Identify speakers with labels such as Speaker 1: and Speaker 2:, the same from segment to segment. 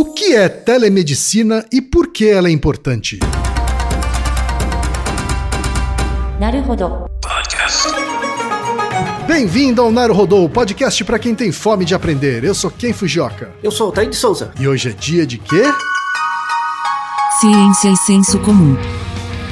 Speaker 1: O que é telemedicina e por que ela é importante? Bem-vindo ao Naruhodô, podcast para quem tem fome de aprender. Eu sou Ken Fujioka.
Speaker 2: Eu sou o Taí de Souza.
Speaker 1: E hoje é dia de quê?
Speaker 3: Ciência e senso comum.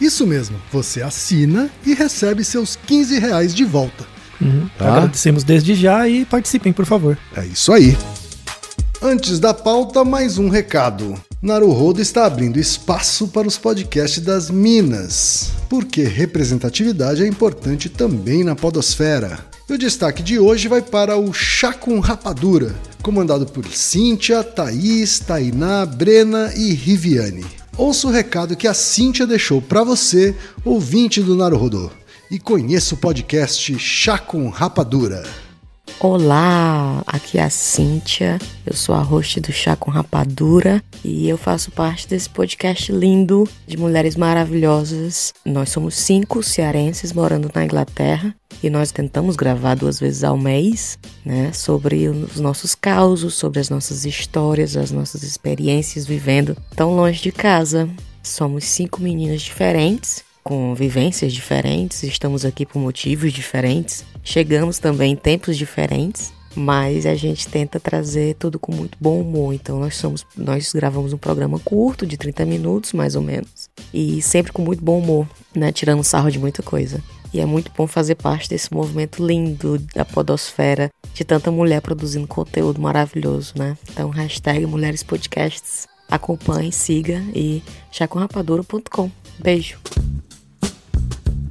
Speaker 1: Isso mesmo, você assina e recebe seus 15 reais de volta.
Speaker 2: Uhum. Tá? Agradecemos desde já e participem, por favor.
Speaker 1: É isso aí. Antes da pauta, mais um recado. Naruhodo está abrindo espaço para os podcasts das Minas, porque representatividade é importante também na podosfera. E o destaque de hoje vai para o Chá com Rapadura, comandado por Cíntia, Thaís, Tainá, Brena e Riviane. Ouça o recado que a Cíntia deixou para você, ouvinte do Naruhodo e conheça o podcast Chá com Rapadura.
Speaker 4: Olá, aqui é a Cíntia, eu sou a host do Chá com Rapadura e eu faço parte desse podcast lindo de mulheres maravilhosas. Nós somos cinco cearenses morando na Inglaterra e nós tentamos gravar duas vezes ao mês, né, sobre os nossos causos, sobre as nossas histórias, as nossas experiências vivendo tão longe de casa. Somos cinco meninas diferentes com vivências diferentes, estamos aqui por motivos diferentes, chegamos também em tempos diferentes, mas a gente tenta trazer tudo com muito bom humor. Então nós somos, nós gravamos um programa curto de 30 minutos, mais ou menos, e sempre com muito bom humor, né, tirando sarro de muita coisa. E é muito bom fazer parte desse movimento lindo da podosfera, de tanta mulher produzindo conteúdo maravilhoso, né? Então, hashtag Mulheres Podcasts. Acompanhe, siga e chacomrapadura.com. Beijo!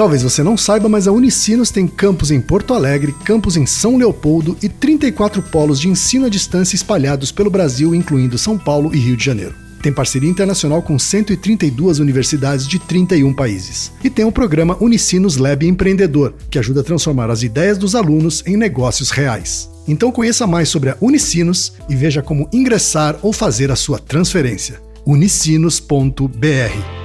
Speaker 1: Talvez você não saiba, mas a Unicinos tem campus em Porto Alegre, campus em São Leopoldo e 34 polos de ensino à distância espalhados pelo Brasil, incluindo São Paulo e Rio de Janeiro. Tem parceria internacional com 132 universidades de 31 países. E tem o programa Unicinos Lab Empreendedor, que ajuda a transformar as ideias dos alunos em negócios reais. Então conheça mais sobre a Unicinos e veja como ingressar ou fazer a sua transferência. unicinos.br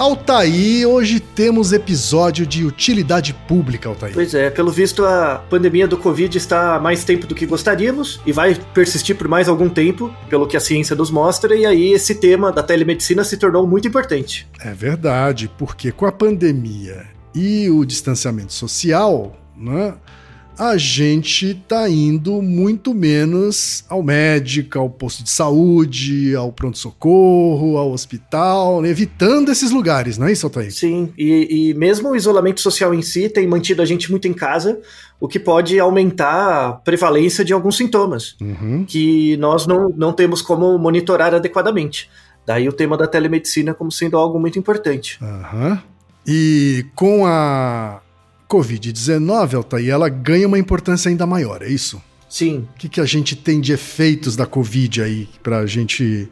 Speaker 1: Altaí, hoje temos episódio de utilidade pública, Altaí.
Speaker 3: Pois é, pelo visto a pandemia do Covid está há mais tempo do que gostaríamos e vai persistir por mais algum tempo, pelo que a ciência nos mostra, e aí esse tema da telemedicina se tornou muito importante.
Speaker 1: É verdade, porque com a pandemia e o distanciamento social, né, a gente tá indo muito menos ao médico, ao posto de saúde, ao pronto-socorro, ao hospital, né? evitando esses lugares, não é isso, Altair?
Speaker 3: Sim, e, e mesmo o isolamento social em si tem mantido a gente muito em casa, o que pode aumentar a prevalência de alguns sintomas uhum. que nós não, não temos como monitorar adequadamente. Daí o tema da telemedicina como sendo algo muito importante.
Speaker 1: Uhum. E com a Covid-19, Altair, ela ganha uma importância ainda maior, é isso?
Speaker 3: Sim.
Speaker 1: O que, que a gente tem de efeitos da Covid aí para a gente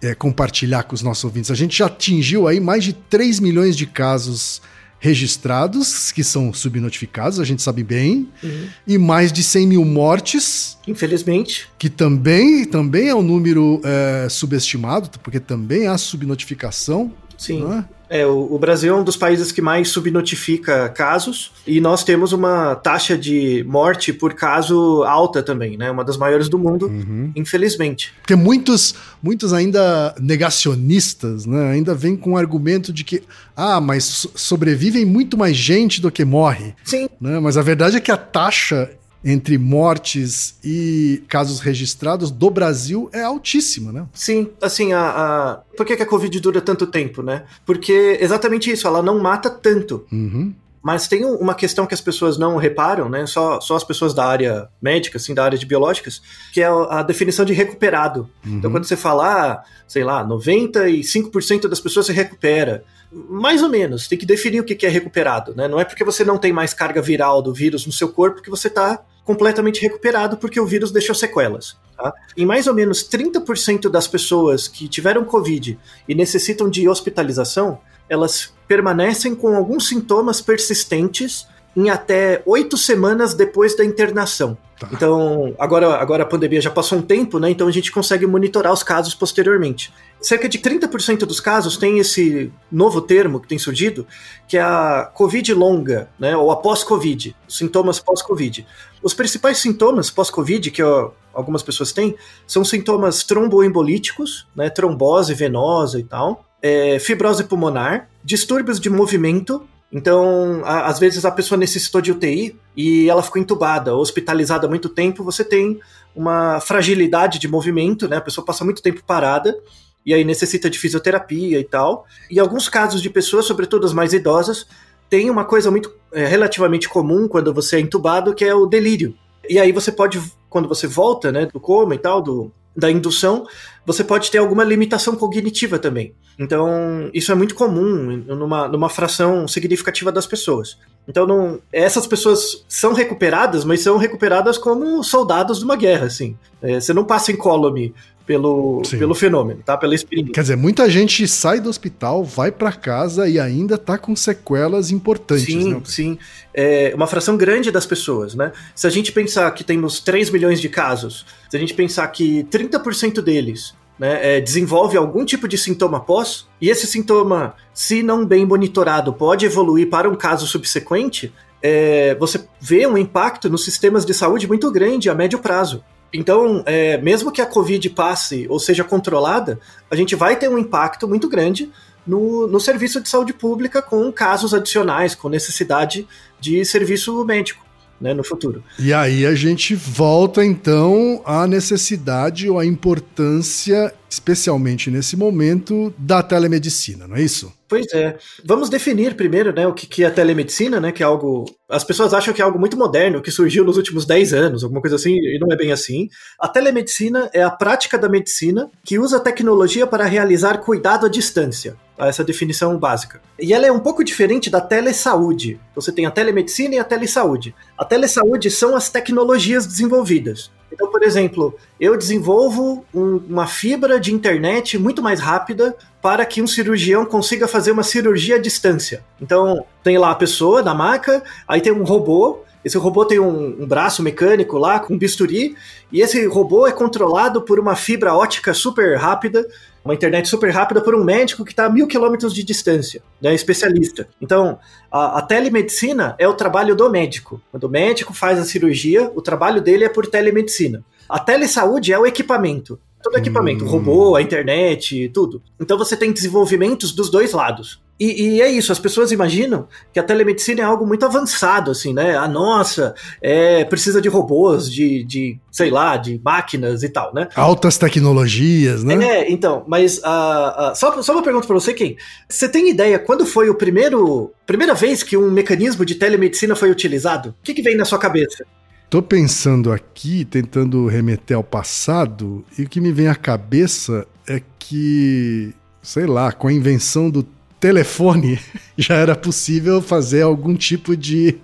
Speaker 1: é, compartilhar com os nossos ouvintes? A gente já atingiu aí mais de 3 milhões de casos registrados, que são subnotificados, a gente sabe bem, uhum. e mais de 100 mil mortes.
Speaker 3: Infelizmente.
Speaker 1: Que também, também é um número é, subestimado, porque também há subnotificação.
Speaker 3: Sim. Né? É, o, o, Brasil é um dos países que mais subnotifica casos e nós temos uma taxa de morte por caso alta também, né? Uma das maiores do mundo, uhum. infelizmente.
Speaker 1: Porque muitos, muitos ainda negacionistas, né? Ainda vêm com o argumento de que, ah, mas sobrevivem muito mais gente do que morre.
Speaker 3: Sim.
Speaker 1: Né? Mas a verdade é que a taxa entre mortes e casos registrados do Brasil é altíssima, né?
Speaker 3: Sim, assim, a, a... por que, que a Covid dura tanto tempo, né? Porque exatamente isso, ela não mata tanto.
Speaker 1: Uhum.
Speaker 3: Mas tem uma questão que as pessoas não reparam, né? Só, só as pessoas da área médica, assim, da área de biológicas, que é a definição de recuperado. Uhum. Então, quando você fala, ah, sei lá, 95% das pessoas se recupera. Mais ou menos, tem que definir o que é recuperado, né? Não é porque você não tem mais carga viral do vírus no seu corpo que você está completamente recuperado porque o vírus deixou sequelas. Tá? Em mais ou menos 30% das pessoas que tiveram Covid e necessitam de hospitalização, elas permanecem com alguns sintomas persistentes em até oito semanas depois da internação. Tá. Então, agora, agora a pandemia já passou um tempo, né? Então a gente consegue monitorar os casos posteriormente. Cerca de 30% dos casos tem esse novo termo que tem surgido, que é a Covid longa, né? Ou a pós-Covid, sintomas pós-Covid. Os principais sintomas pós-Covid que ó, algumas pessoas têm são sintomas tromboembolíticos, né? Trombose venosa e tal. É, fibrose pulmonar, distúrbios de movimento, então, a, às vezes a pessoa necessitou de UTI e ela ficou entubada, hospitalizada há muito tempo, você tem uma fragilidade de movimento, né? A pessoa passa muito tempo parada e aí necessita de fisioterapia e tal. E alguns casos de pessoas, sobretudo as mais idosas, tem uma coisa muito é, relativamente comum quando você é entubado, que é o delírio. E aí você pode, quando você volta, né, do coma e tal, do, da indução, você pode ter alguma limitação cognitiva também. Então, isso é muito comum numa, numa fração significativa das pessoas. Então, não, essas pessoas são recuperadas, mas são recuperadas como soldados de uma guerra, assim. É, você não passa incólume pelo, pelo fenômeno, tá? Pela experiência.
Speaker 1: Quer dizer, muita gente sai do hospital, vai para casa e ainda tá com sequelas importantes,
Speaker 3: sim,
Speaker 1: né?
Speaker 3: Sim, é uma fração grande das pessoas, né? Se a gente pensar que temos 3 milhões de casos, se a gente pensar que 30% deles né, é, desenvolve algum tipo de sintoma pós, e esse sintoma, se não bem monitorado, pode evoluir para um caso subsequente, é, você vê um impacto nos sistemas de saúde muito grande a médio prazo. Então, é, mesmo que a Covid passe ou seja controlada, a gente vai ter um impacto muito grande no, no serviço de saúde pública com casos adicionais, com necessidade de serviço médico né, no futuro.
Speaker 1: E aí a gente volta então à necessidade ou à importância, especialmente nesse momento, da telemedicina, não é isso?
Speaker 3: Pois é. Vamos definir primeiro, né, o que, que é telemedicina, né, que é algo... As pessoas acham que é algo muito moderno, que surgiu nos últimos 10 anos, alguma coisa assim, e não é bem assim. A telemedicina é a prática da medicina que usa tecnologia para realizar cuidado à distância. Essa definição básica. E ela é um pouco diferente da telesaúde. Você tem a telemedicina e a telesaúde. A telesaúde são as tecnologias desenvolvidas. Então, por exemplo, eu desenvolvo um, uma fibra de internet muito mais rápida para que um cirurgião consiga fazer uma cirurgia à distância. Então, tem lá a pessoa na maca, aí tem um robô Esse robô tem um, um, braço mecânico lá com um bisturi, e esse robô é controlado por uma fibra ótica super rápida, uma internet super rápida por um médico que está a mil quilômetros de distância, né, especialista. Então, a, a, telemedicina é o trabalho do médico. Quando o médico faz a cirurgia, o trabalho dele é por telemedicina. A telesaúde é o equipamento. Todo equipamento, hum. robô, a internet, tudo. Então você tem desenvolvimentos dos dois lados. E, e, é isso, as pessoas imaginam que a telemedicina é algo muito avançado, assim, né? A nossa, é, precisa de robôs, de, de, sei lá, de máquinas e tal, né?
Speaker 1: Altas tecnologias, né?
Speaker 3: É, então, mas uh, uh, só, só uma pergunta para você, quem? Você tem ideia quando foi o primeiro, primeira vez que um mecanismo de telemedicina foi utilizado? O que, que vem na sua cabeça?
Speaker 1: Tô pensando aqui, tentando remeter ao passado, e o que me vem à cabeça é que, sei lá, com a invenção do telefone já era possível fazer algum tipo de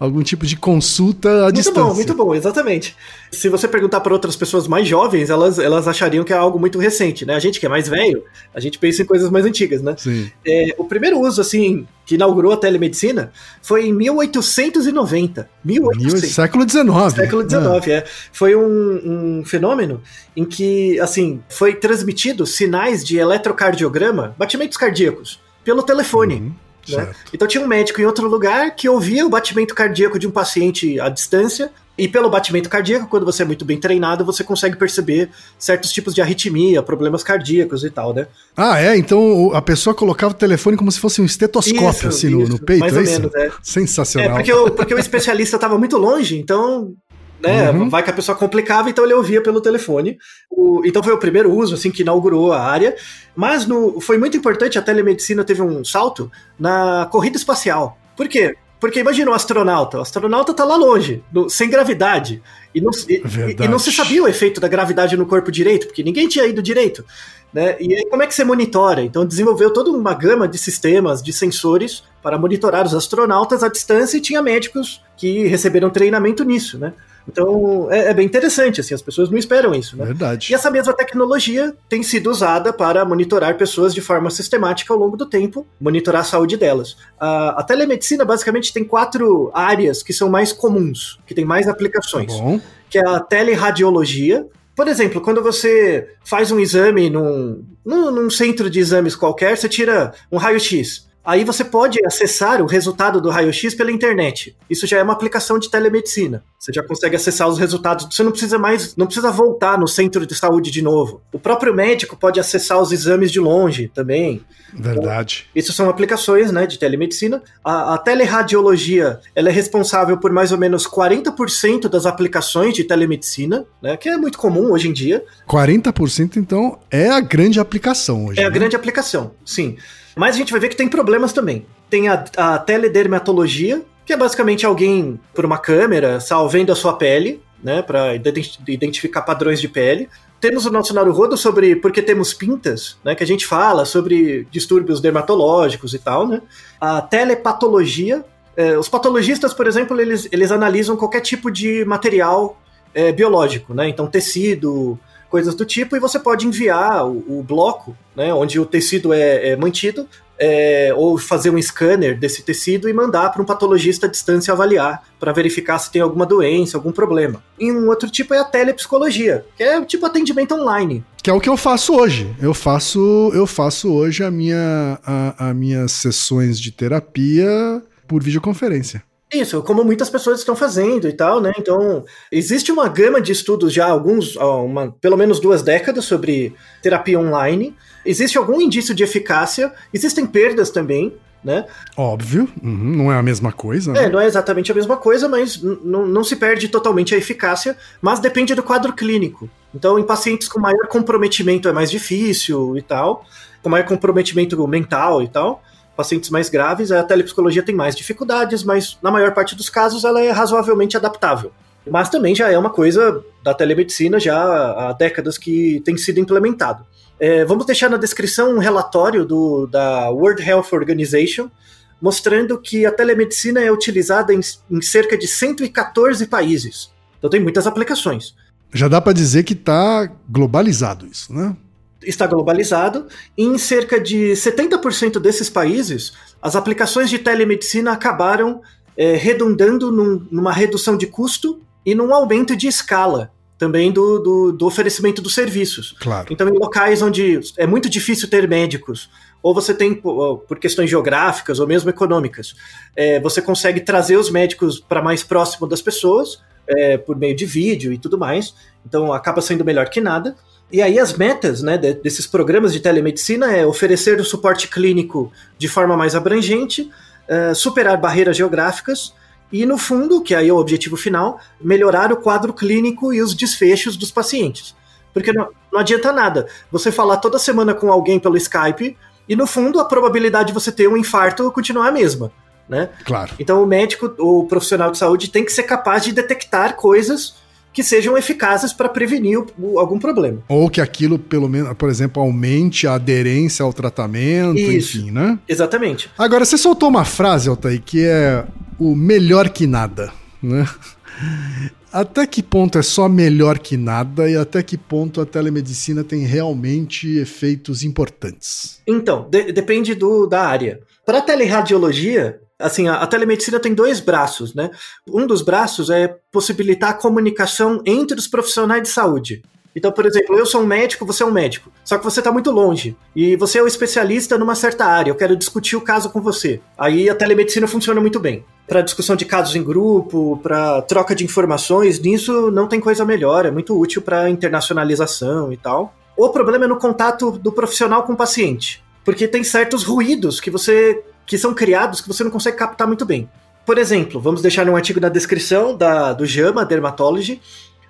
Speaker 1: algum tipo de consulta à
Speaker 3: muito
Speaker 1: distância.
Speaker 3: Muito bom, muito bom, exatamente. Se você perguntar para outras pessoas mais jovens, elas, elas achariam que é algo muito recente, né? A gente que é mais velho, a gente pensa em coisas mais antigas, né?
Speaker 1: Sim.
Speaker 3: É, o primeiro uso, assim, que inaugurou a telemedicina foi em 1890. 1800.
Speaker 1: Século XIX.
Speaker 3: Século XIX, é. é. Foi um, um fenômeno em que, assim, foi transmitido sinais de eletrocardiograma, batimentos cardíacos, pelo telefone. Uhum. Né? Então tinha um médico em outro lugar que ouvia o batimento cardíaco de um paciente à distância. E pelo batimento cardíaco, quando você é muito bem treinado, você consegue perceber certos tipos de arritmia, problemas cardíacos e tal, né?
Speaker 1: Ah, é? Então a pessoa colocava o telefone como se fosse um estetoscópio, isso, assim, isso, no, no, peito,
Speaker 3: mais
Speaker 1: é
Speaker 3: ou menos, é.
Speaker 1: Sensacional.
Speaker 3: É, porque o, porque o especialista estava muito longe, então né? Uhum. Vai que a pessoa complicava, então ele ouvia pelo telefone. O, então foi o primeiro uso, assim, que inaugurou a área. Mas no, foi muito importante, a telemedicina teve um salto na corrida espacial. Por quê? Porque imagina um astronauta, o astronauta tá lá longe, no, sem gravidade, e não, e, e, não se sabia o efeito da gravidade no corpo direito, porque ninguém tinha ido direito. Né? E aí, como é que você monitora? Então, desenvolveu toda uma gama de sistemas, de sensores, para monitorar os astronautas à distância, e tinha médicos que receberam treinamento nisso. Né? Então é, é, bem interessante, assim, as pessoas não esperam isso, né?
Speaker 1: Verdade.
Speaker 3: E essa mesma tecnologia tem sido usada para monitorar pessoas de forma sistemática ao longo do tempo, monitorar a saúde delas. A, a telemedicina basicamente tem quatro áreas que são mais comuns, que tem mais aplicações.
Speaker 1: Tá bom.
Speaker 3: Que é a teleradiologia, por exemplo, quando você faz um exame num, num, num centro de exames qualquer, você tira um raio-x. Aí você pode acessar o resultado do raio-x pela internet. Isso já é uma aplicação de telemedicina. Você já consegue acessar os resultados. Você não precisa mais, não precisa voltar no centro de saúde de novo. O próprio médico pode acessar os exames de longe também.
Speaker 1: Verdade.
Speaker 3: Então, isso são aplicações, né, de telemedicina. A, a teleradiologia, ela é responsável por mais ou menos 40% das aplicações de telemedicina, né, que é muito comum hoje em dia.
Speaker 1: 40% então é a grande aplicação hoje.
Speaker 3: É né? a grande aplicação, sim. Mas a gente vai ver que tem problemas também. Tem a, a teledermatologia, que é basicamente alguém por uma câmera salvando a sua pele, né, para identificar padrões de pele. Temos o nosso Naruhodo sobre por que temos pintas, né, que a gente fala sobre distúrbios dermatológicos e tal, né. A telepatologia, é, os patologistas, por exemplo, eles, eles analisam qualquer tipo de material é, biológico, né, então tecido, coisas do tipo, e você pode enviar o, o bloco, né, onde o tecido é, é mantido, é, ou fazer um scanner desse tecido e mandar para um patologista à distância avaliar, para verificar se tem alguma doença, algum problema. E um outro tipo é a telepsicologia, que é tipo atendimento online.
Speaker 1: Que é o que eu faço hoje. Eu faço, eu faço hoje a minha, a, a minhas sessões de terapia por videoconferência.
Speaker 3: Isso, como muitas pessoas estão fazendo e tal, né? Então, existe uma gama de estudos já, alguns, uma, pelo menos duas décadas, sobre terapia online. Existe algum indício de eficácia, existem perdas também, né?
Speaker 1: Óbvio, uhum, não é a mesma coisa.
Speaker 3: Né? É, não é exatamente a mesma coisa, mas não se perde totalmente a eficácia, mas depende do quadro clínico. Então, em pacientes com maior comprometimento é mais difícil e tal, com maior comprometimento mental e tal pacientes mais graves, a telepsicologia tem mais dificuldades, mas na maior parte dos casos ela é razoavelmente adaptável. Mas também já é uma coisa da telemedicina já há décadas que tem sido implementado. É, vamos deixar na descrição um relatório do, da World Health Organization mostrando que a telemedicina é utilizada em, em cerca de 114 países. Então tem muitas aplicações.
Speaker 1: Já dá para dizer que está globalizado isso, né?
Speaker 3: Está globalizado e em cerca de 70% desses países as aplicações de telemedicina acabaram é, redundando num, numa redução de custo e num aumento de escala também do, do, do, oferecimento dos serviços.
Speaker 1: Claro.
Speaker 3: Então, em locais onde é muito difícil ter médicos, ou você tem, por questões geográficas ou mesmo econômicas, é, você consegue trazer os médicos para mais próximo das pessoas, é, por meio de vídeo e tudo mais. Então, acaba sendo melhor que nada. E aí as metas né, desses programas de telemedicina é oferecer o suporte clínico de forma mais abrangente, uh, superar barreiras geográficas e, no fundo, que aí é o objetivo final, melhorar o quadro clínico e os desfechos dos pacientes. Porque não, não adianta nada você falar toda semana com alguém pelo Skype e, no fundo, a probabilidade de você ter um infarto continuar a mesma. Né?
Speaker 1: Claro.
Speaker 3: Então, o médico, o profissional de saúde, tem que ser capaz de detectar coisas que sejam eficazes para prevenir o, algum problema.
Speaker 1: Ou que aquilo, pelo menos, por exemplo, aumente a aderência ao tratamento, Isso, enfim, né?
Speaker 3: Exatamente.
Speaker 1: Agora, você soltou uma frase, Altair, que é o melhor que nada, né? Até que ponto é só melhor que nada e até que ponto a telemedicina tem realmente efeitos importantes?
Speaker 3: Então, de depende do, da área. Para teleradiologia, assim, a, a, telemedicina tem dois braços, né? Um dos braços é possibilitar a comunicação entre os profissionais de saúde. Então, por exemplo, eu sou um médico, você é um médico, só que você está muito longe e você é um especialista numa certa área. Eu quero discutir o caso com você. Aí a telemedicina funciona muito bem para discussão de casos em grupo, para troca de informações. Nisso não tem coisa melhor. É muito útil para internacionalização e tal. O problema é no contato do profissional com o paciente, porque tem certos ruídos que você que são criados que você não consegue captar muito bem. Por exemplo, vamos deixar um artigo na descrição da, do JAMA Dermatology,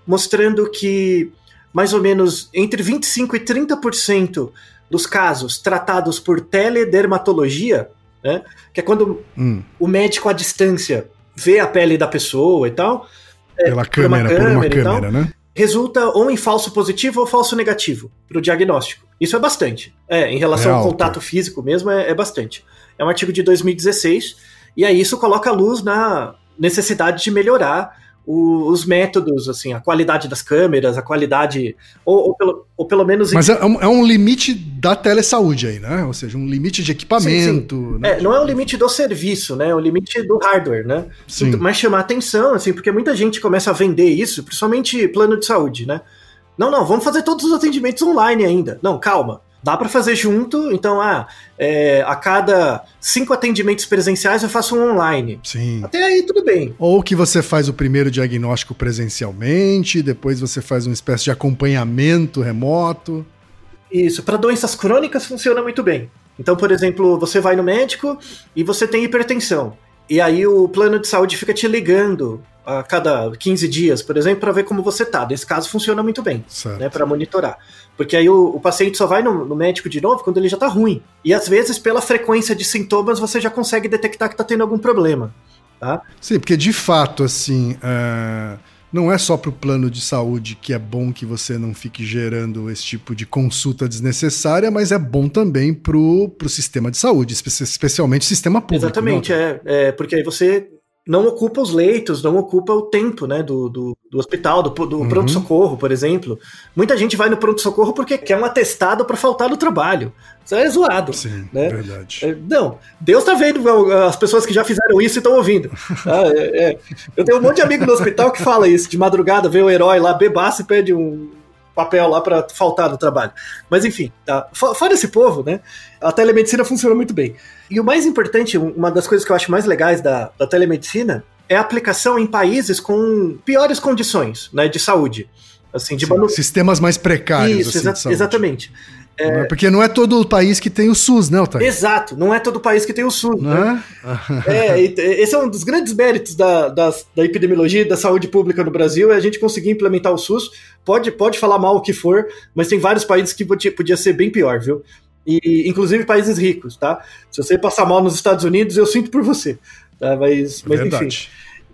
Speaker 3: mostrando que mais ou menos entre 25% e 30% dos casos tratados por teledermatologia, né, que é quando hum. o médico à distância vê a pele da pessoa e tal.
Speaker 1: É, Pela câmera, por uma câmera, por uma câmera né?
Speaker 3: Resulta ou em falso positivo ou falso negativo para o diagnóstico. Isso é bastante. É, em relação é ao contato físico mesmo, é, é bastante. É um artigo de 2016, e aí isso coloca a luz na necessidade de melhorar o, os métodos, assim, a qualidade das câmeras, a qualidade. Ou, ou, pelo, ou pelo menos.
Speaker 1: Mas é um, é um, limite da telesaúde aí, né? Ou seja, um limite de equipamento. Sim, sim.
Speaker 3: Né? É, não é um limite do serviço, né? É um limite do hardware, né? Sim. Então, mas chamar atenção, assim, porque muita gente começa a vender isso, principalmente plano de saúde, né? Não, não, vamos fazer todos os atendimentos online ainda. Não, calma. Dá para fazer junto, então, ah, é, a cada cinco atendimentos presenciais eu faço um online.
Speaker 1: Sim.
Speaker 3: Até aí tudo bem.
Speaker 1: Ou que você faz o primeiro diagnóstico presencialmente, depois você faz uma espécie de acompanhamento remoto.
Speaker 3: Isso, para doenças crônicas funciona muito bem. Então, por exemplo, você vai no médico e você tem hipertensão. E aí o plano de saúde fica te ligando a cada 15 dias, por exemplo, para ver como você tá. Nesse caso funciona muito bem, certo. né, para monitorar. Porque aí o, o paciente só vai no, no, médico de novo quando ele já tá ruim. E às vezes, pela frequência de sintomas, você já consegue detectar que tá tendo algum problema. Tá?
Speaker 1: Sim, porque de fato, assim, uh, não é só para o plano de saúde que é bom que você não fique gerando esse tipo de consulta desnecessária, mas é bom também para o sistema de saúde, especialmente o sistema público.
Speaker 3: Exatamente, é, é, porque aí você não ocupa os leitos, não ocupa o tempo né, do, do, do hospital, do, do uhum. pronto-socorro, por exemplo. Muita gente vai no pronto-socorro porque quer um atestado para faltar no trabalho. Isso é zoado.
Speaker 1: Sim,
Speaker 3: né?
Speaker 1: verdade.
Speaker 3: É, não, Deus tá vendo as pessoas que já fizeram isso e estão ouvindo. ah, é, é. Eu tenho um monte de amigo no hospital que fala isso. De madrugada, vê o herói lá, bebaça e pede um, papel lá para faltar no trabalho. Mas enfim, tá. fora esse povo, né? A telemedicina funciona muito bem. E o mais importante, uma das coisas que eu acho mais legais da, da telemedicina é aplicação em países com piores condições né, de saúde. Assim, de
Speaker 1: Sim, manu... Sistemas mais precários.
Speaker 3: Isso,
Speaker 1: assim,
Speaker 3: exa exatamente.
Speaker 1: É... Porque não é todo o país que tem o SUS, né, Otávio?
Speaker 3: Exato, não é todo o país que tem o SUS.
Speaker 1: Não
Speaker 3: né? é? é? Esse é um dos grandes méritos da, da, da epidemiologia e da saúde pública no Brasil, é a gente conseguir implementar o SUS. Pode, pode falar mal o que for, mas tem vários países que podia, podia ser bem pior, viu? E, inclusive países ricos, tá? Se você passar mal nos Estados Unidos, eu sinto por você. Tá? Mas, mas enfim.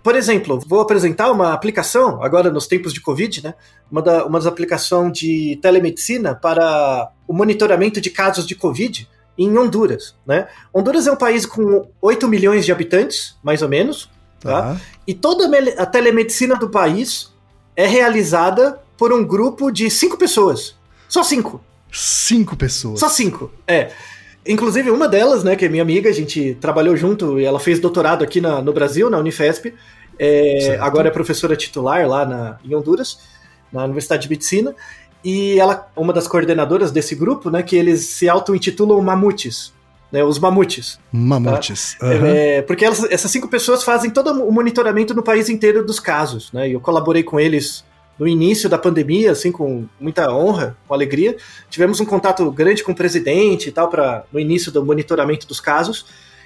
Speaker 3: Por exemplo, vou apresentar uma aplicação, agora nos tempos de Covid, né? Uma, da, uma das aplicações de telemedicina para o monitoramento de casos de Covid em Honduras, né? Honduras é um país com 8 milhões de habitantes, mais ou menos, tá? tá? E toda a telemedicina do país é realizada por um grupo de cinco pessoas. Só cinco.
Speaker 1: Cinco pessoas.
Speaker 3: Só cinco, é. Inclusive, uma delas, né, que é minha amiga, a gente trabalhou junto e ela fez doutorado aqui na, no Brasil, na Unifesp. É, agora é professora titular lá na, em Honduras, na Universidade de Medicina. E ela, uma das coordenadoras desse grupo, né, que eles se auto-intitulam Mamutes, né, os mamutes.
Speaker 1: Mamutes.
Speaker 3: Tá? Uhum. É, porque elas, essas cinco pessoas fazem todo o monitoramento no país inteiro dos casos, né? E eu colaborei com eles no início da pandemia, assim, com muita honra, com alegria. Tivemos um contato grande com o presidente e tal, para no início do monitoramento dos casos.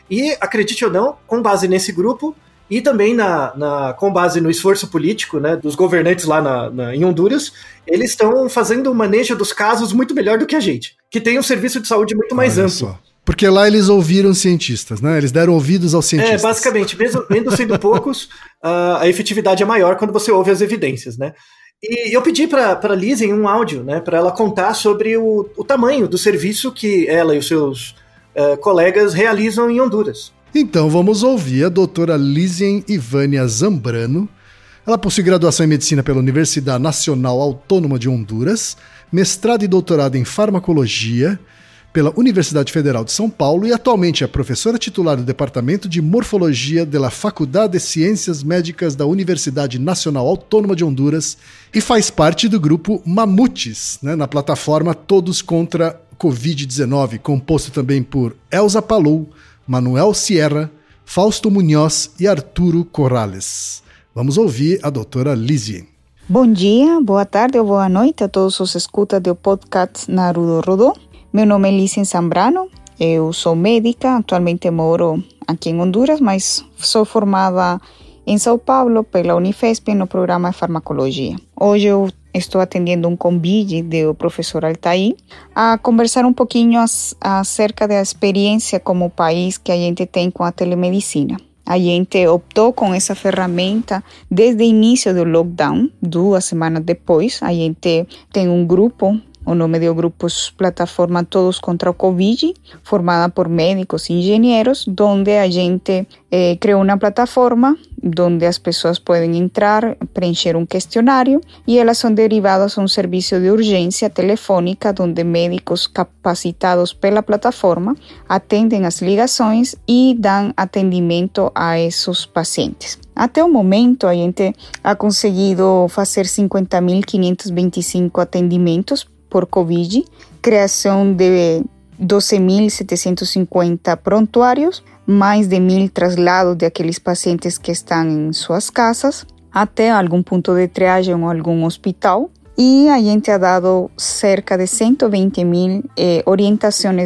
Speaker 3: E, acredite ou não, com base nesse grupo e também na, na com base no esforço político né, dos governantes lá na, na em Honduras, eles estão fazendo o manejo dos casos muito melhor do que a gente, que tem um serviço de saúde muito mais Olha amplo. Só.
Speaker 1: Porque lá eles ouviram cientistas, né? Eles deram ouvidos aos cientistas.
Speaker 3: É, basicamente, mesmo, mesmo sendo poucos, uh, a efetividade é maior quando você ouve as evidências, né? E eu pedi para a em um áudio, né, para ela contar sobre o, o tamanho do serviço que ela e os seus uh, colegas realizam em Honduras.
Speaker 1: Então vamos ouvir a doutora Lizien Ivânia Zambrano. Ela possui graduação em medicina pela Universidade Nacional Autônoma de Honduras, mestrado e doutorado em farmacologia pela Universidade Federal de São Paulo e atualmente é professora titular do Departamento de Morfologia da Faculdade de Ciências Médicas da Universidade Nacional Autônoma de Honduras e faz parte do grupo Mamutes, né, na plataforma Todos contra Covid-19, composto também por Elza Palou, Manuel Sierra, Fausto Munhoz e Arturo Corrales. Vamos ouvir a doutora Lizzie.
Speaker 5: Bom dia, boa tarde ou boa noite a todos os escutas do podcast Narudo Rodô. Meu nome é Lícia Zambrano, eu sou médica, atualmente moro aqui em Honduras, mas sou formada em São Paulo pela Unifesp no programa de farmacologia. Hoje eu estou atendendo um convite do professor Altair a conversar um pouquinho acerca da experiência como país que a gente tem com a telemedicina. A gente optou com essa ferramenta desde o início do lockdown, duas semanas depois. A gente tem um grupo o nome do grupo Plataforma Todos contra o Covid, formada por médicos e engenheiros, onde a gente eh, criou uma plataforma onde as pessoas podem entrar, preencher um questionário e elas são derivadas a um serviço de urgência telefônica, onde médicos capacitados pela plataforma atendem as ligações e dão atendimento a esses pacientes. Até o momento, a gente ha conseguido fazer 50.525 atendimentos por Covid, criação de 12.750 prontuários, mais de mil traslados de aqueles pacientes que estão em suas casas até algum ponto de triagem ou algum hospital. E a gente ha dado cerca de 120 mil eh,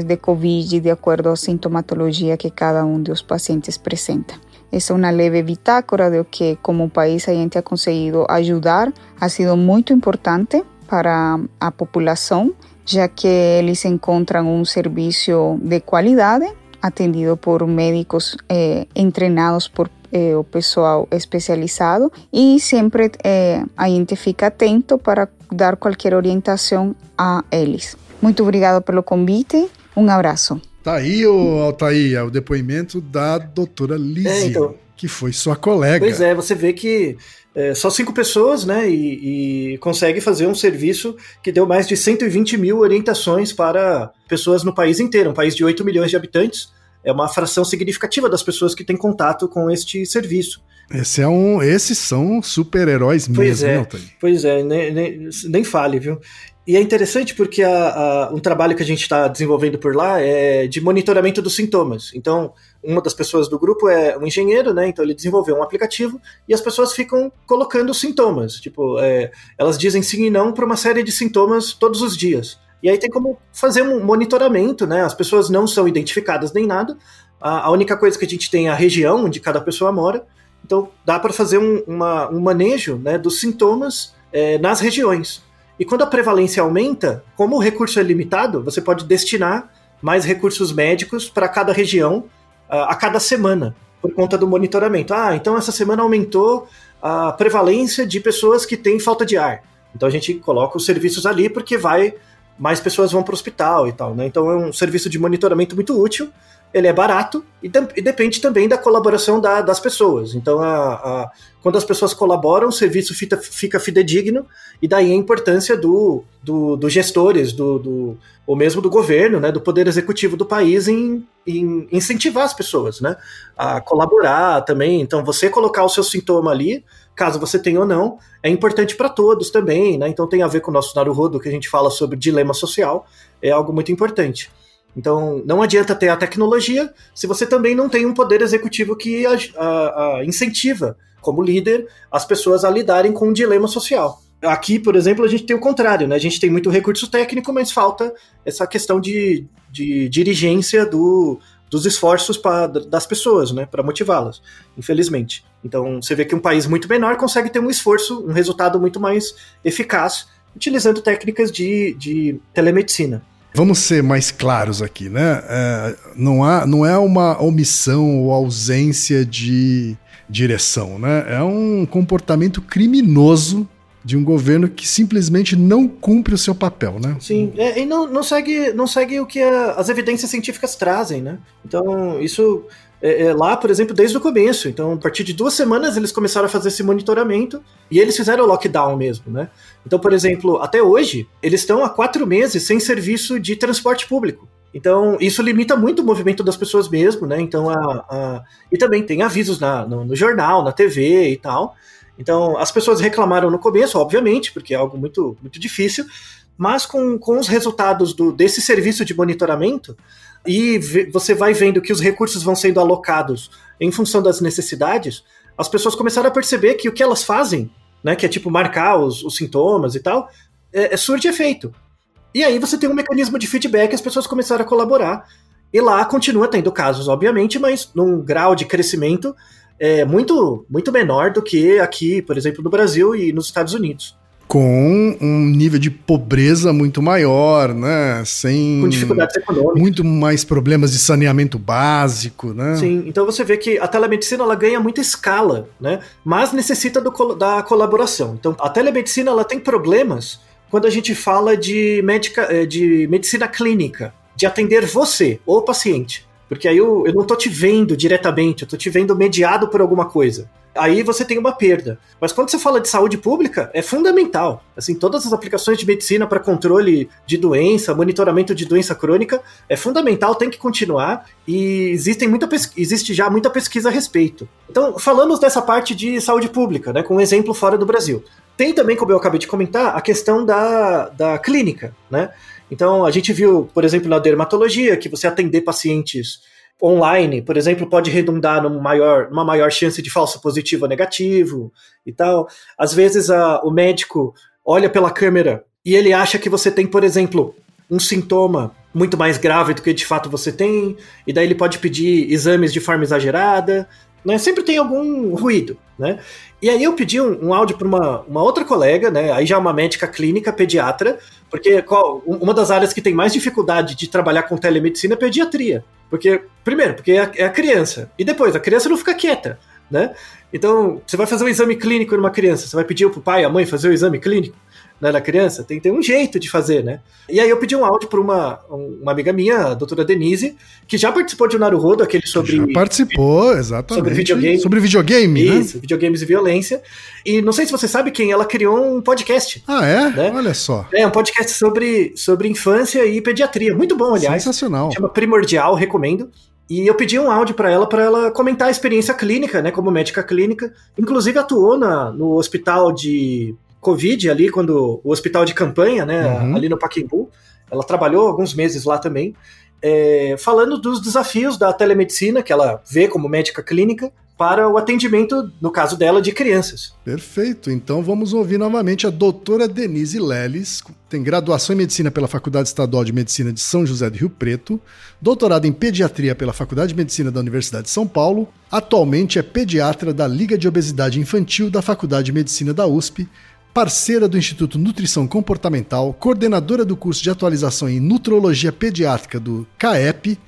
Speaker 5: de Covid de acordo à sintomatologia que cada um dos pacientes apresenta. Essa é uma leve bitácora de que, como país, a gente ha conseguido ajudar. Ha sido muito importante para a população, já que eles encontram um serviço de qualidade, atendido por médicos eh, treinados por eh, o pessoal especializado e sempre eh, a gente fica atento para dar qualquer orientação a eles. Muito obrigado pelo convite, um abraço.
Speaker 1: Tá aí, o Altair, o depoimento da doutora Lizzie, é, então, que foi sua colega.
Speaker 3: Pois é, você vê que é, só cinco pessoas, né? E, e, consegue fazer um serviço que deu mais de 120 mil orientações para pessoas no país inteiro, um país de 8 milhões de habitantes. É uma fração significativa das pessoas que têm contato com este serviço.
Speaker 1: Esse é um, esses são super-heróis mesmo,
Speaker 3: pois é,
Speaker 1: né,
Speaker 3: Pois é, nem, nem, nem fale, viu? E é interessante porque a, a, um trabalho que a gente está desenvolvendo por lá é de monitoramento dos sintomas. Então, uma das pessoas do grupo é um engenheiro, né? Então ele desenvolveu um aplicativo e as pessoas ficam colocando sintomas. Tipo, é, elas dizem sim e não para uma série de sintomas todos os dias. E aí tem como fazer um monitoramento, né? As pessoas não são identificadas nem nada. A, a única coisa que a gente tem é a região onde cada pessoa mora. Então dá para fazer um, uma, um manejo né, dos sintomas é, nas regiões. E quando a prevalência aumenta, como o recurso é limitado, você pode destinar mais recursos médicos para cada região uh, a cada semana, por conta do monitoramento. Ah, então essa semana aumentou a prevalência de pessoas que têm falta de ar. Então a gente coloca os serviços ali porque vai mais pessoas vão para o hospital e tal, né? Então é um serviço de monitoramento muito útil ele é barato e, e depende também da colaboração da, das pessoas. Então, a, a, quando as pessoas colaboram, o serviço fica, fica fidedigno, e daí a importância do, do, do gestores, do, do, ou mesmo do governo, né, do poder executivo do país em, em incentivar as pessoas né, a colaborar também. Então, você colocar o seu sintoma ali, caso você tenha ou não, é importante para todos também. Né? Então, tem a ver com o nosso Naruhodo, que a gente fala sobre dilema social, é algo muito importante. Então, não adianta ter a tecnologia se você também não tem um poder executivo que a, a, a incentiva, como líder, as pessoas a lidarem com um dilema social. Aqui, por exemplo, a gente tem o contrário, né? A gente tem muito recurso técnico, mas falta essa questão de, de dirigência do, dos esforços pra, das pessoas, né? Para motivá-las, infelizmente. Então, você vê que um país muito menor consegue ter um esforço, um resultado muito mais eficaz, utilizando técnicas de, de telemedicina.
Speaker 1: Vamos ser mais claros aqui, né? É, não, há, não é uma omissão ou ausência de direção, né? É um comportamento criminoso de um governo que simplesmente não cumpre o seu papel, né?
Speaker 3: Sim, é, e não, não, segue, não segue o que a, as evidências científicas trazem, né? Então, isso é, é, lá, por exemplo, desde o começo. Então, a partir de duas semanas, eles começaram a fazer esse monitoramento e eles fizeram o lockdown mesmo, né? Então, por exemplo, até hoje, eles estão há quatro meses sem serviço de transporte público. Então, isso limita muito o movimento das pessoas mesmo, né? Então, a, a... e também tem avisos na, no, no, jornal, na TV e tal. Então, as pessoas reclamaram no começo, obviamente, porque é algo muito, muito difícil, mas com, com os resultados do, desse serviço de monitoramento, e você vai vendo que os recursos vão sendo alocados em função das necessidades, as pessoas começaram a perceber que o que elas fazem, né, que é tipo marcar os, os sintomas e tal, é, é surge efeito. E aí você tem um mecanismo de feedback, as pessoas começaram a colaborar. E lá continua tendo casos, obviamente, mas num grau de crescimento é, muito, muito menor do que aqui, por exemplo, no Brasil e nos Estados Unidos
Speaker 1: com um nível de pobreza muito maior, né? Sem
Speaker 3: com dificuldades econômicas,
Speaker 1: muito mais problemas de saneamento básico, né?
Speaker 3: Sim, então você vê que a telemedicina ela ganha muita escala, né? Mas necessita do, da colaboração. Então a telemedicina ela tem problemas quando a gente fala de médica, eh, de medicina clínica, de atender você ou paciente. Porque aí eu, eu não tô te vendo diretamente, eu tô te vendo mediado por alguma coisa aí você tem uma perda. Mas quando você fala de saúde pública, é fundamental. Assim, todas as aplicações de medicina para controle de doença, monitoramento de doença crônica, é fundamental, tem que continuar e existem muita existe já muita pesquisa a respeito. Então, falamos dessa parte de saúde pública, né, com um exemplo fora do Brasil. Tem também, como eu acabei de comentar, a questão da, da clínica, né? Então, a gente viu, por exemplo, na dermatologia, que você atender pacientes online, por exemplo, pode redundar numa maior, numa maior chance de falso positivo ou negativo e tal. Às vezes a, o médico olha pela câmera e ele acha que você tem, por exemplo, um sintoma muito mais grave do que de fato você tem, e daí ele pode pedir exames de forma exagerada, né? Sempre tem algum ruído, né? E aí eu pedi um, um áudio para uma, uma outra colega, né? Aí já uma médica clínica, pediatra, porque qual, uma das áreas que tem mais dificuldade de trabalhar com telemedicina é pediatria. Porque, primeiro, porque é a, é a criança. E depois, a criança não fica quieta, né? Então, você vai fazer um exame clínico numa criança, você vai pedir pro pai, a mãe fazer o exame clínico né, da criança? Tem que ter um jeito de fazer, né? E aí eu pedi um áudio para uma, uma amiga minha, a doutora Denise, que já participou de um Naruhodo, aquele sobre... Já
Speaker 1: participou, exatamente.
Speaker 3: Sobre videogame.
Speaker 1: Sobre videogame,
Speaker 3: né? Isso, videogames e violência. E não sei se você sabe quem, ela criou um podcast.
Speaker 1: Ah, é? Né? Olha só.
Speaker 3: É, um podcast sobre, sobre infância e pediatria. Muito bom, aliás.
Speaker 1: Sensacional.
Speaker 3: Chama Primordial, recomendo. E eu pedi um áudio para ela para ela comentar a experiência clínica, né, como médica clínica. Inclusive atuou na, no hospital de Covid ali, quando o hospital de campanha, né, uhum. ali no Paquimbu. Ela trabalhou alguns meses lá também, é, falando dos desafios da telemedicina, que ela vê como médica clínica, para o atendimento, no caso dela, de crianças.
Speaker 1: Perfeito. Então vamos ouvir novamente a doutora Denise Leles, tem graduação em medicina pela Faculdade Estadual de Medicina de São José do Rio Preto, doutorado em pediatria pela Faculdade de Medicina da Universidade de São Paulo, atualmente é pediatra da Liga de Obesidade Infantil da Faculdade de Medicina da USP, parceira do Instituto Nutrição Comportamental, coordenadora do curso de atualização em Nutrologia Pediátrica do CAEP